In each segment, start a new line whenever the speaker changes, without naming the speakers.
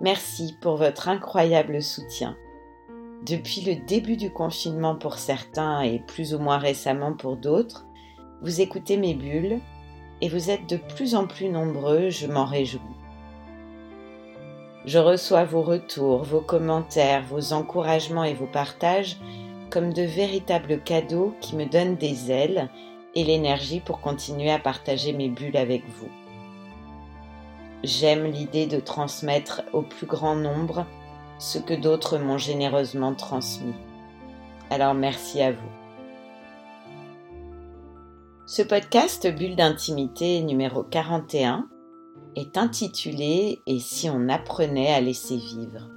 Merci pour votre incroyable soutien. Depuis le début du confinement pour certains et plus ou moins récemment pour d'autres, vous écoutez mes bulles et vous êtes de plus en plus nombreux, je m'en réjouis. Je reçois vos retours, vos commentaires, vos encouragements et vos partages comme de véritables cadeaux qui me donnent des ailes et l'énergie pour continuer à partager mes bulles avec vous. J'aime l'idée de transmettre au plus grand nombre ce que d'autres m'ont généreusement transmis. Alors merci à vous. Ce podcast Bulle d'intimité numéro 41 est intitulé Et si on apprenait à laisser vivre?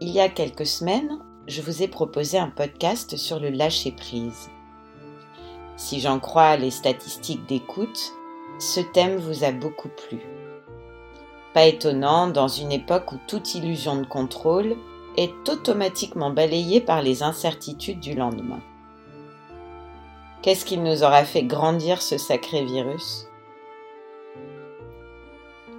Il y a quelques semaines, je vous ai proposé un podcast sur le lâcher-prise. Si j'en crois les statistiques d'écoute, ce thème vous a beaucoup plu. Pas étonnant dans une époque où toute illusion de contrôle est automatiquement balayée par les incertitudes du lendemain. Qu'est-ce qu'il nous aura fait grandir ce sacré virus?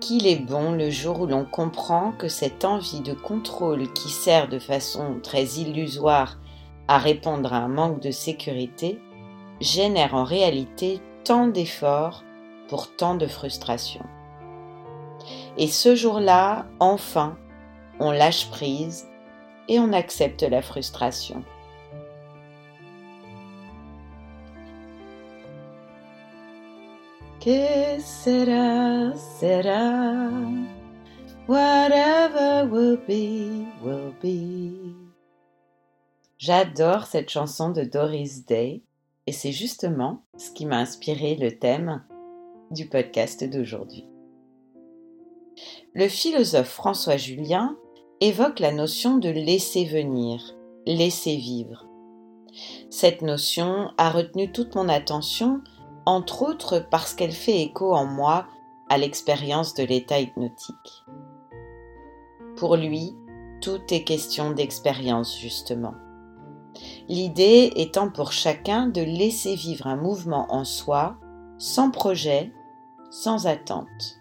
Qu'il est bon le jour où l'on comprend que cette envie de contrôle qui sert de façon très illusoire à répondre à un manque de sécurité génère en réalité tant d'efforts pour tant de frustration. Et ce jour-là, enfin, on lâche prise et on accepte la frustration. Que sera, sera, whatever will be, will be. J'adore cette chanson de Doris Day et c'est justement ce qui m'a inspiré le thème du podcast d'aujourd'hui. Le philosophe François Julien évoque la notion de laisser venir, laisser vivre. Cette notion a retenu toute mon attention, entre autres parce qu'elle fait écho en moi à l'expérience de l'état hypnotique. Pour lui, tout est question d'expérience, justement. L'idée étant pour chacun de laisser vivre un mouvement en soi, sans projet, sans attente.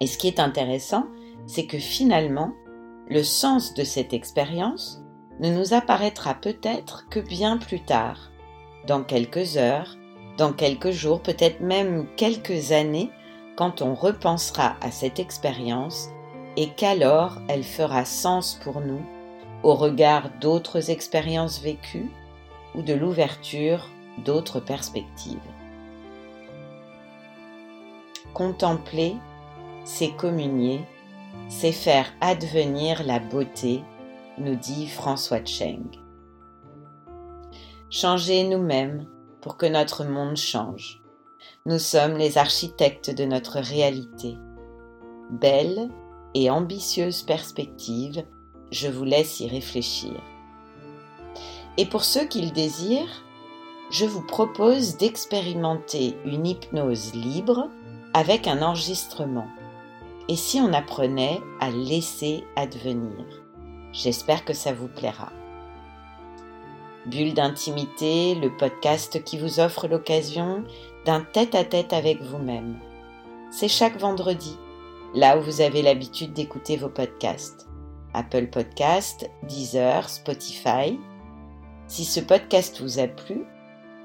Et ce qui est intéressant, c'est que finalement, le sens de cette expérience ne nous apparaîtra peut-être que bien plus tard, dans quelques heures, dans quelques jours, peut-être même quelques années, quand on repensera à cette expérience et qu'alors elle fera sens pour nous au regard d'autres expériences vécues ou de l'ouverture d'autres perspectives. Contempler, c'est communier, c'est faire advenir la beauté, nous dit François Cheng. Changer nous-mêmes pour que notre monde change. Nous sommes les architectes de notre réalité. Belle et ambitieuse perspective, je vous laisse y réfléchir. Et pour ceux qui le désirent, je vous propose d'expérimenter une hypnose libre avec un enregistrement. Et si on apprenait à laisser advenir? J'espère que ça vous plaira. Bulle d'intimité, le podcast qui vous offre l'occasion d'un tête-à-tête avec vous-même. C'est chaque vendredi, là où vous avez l'habitude d'écouter vos podcasts. Apple Podcast, Deezer, Spotify. Si ce podcast vous a plu,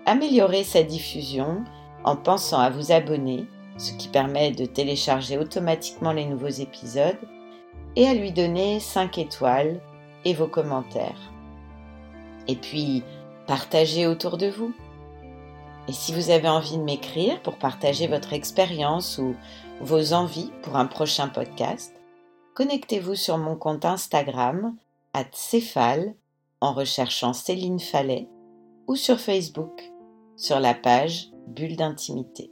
améliorez sa diffusion en pensant à vous abonner ce qui permet de télécharger automatiquement les nouveaux épisodes, et à lui donner 5 étoiles et vos commentaires. Et puis, partagez autour de vous. Et si vous avez envie de m'écrire pour partager votre expérience ou vos envies pour un prochain podcast, connectez-vous sur mon compte Instagram, at Céphale, en recherchant Céline Fallet, ou sur Facebook, sur la page Bulle d'intimité.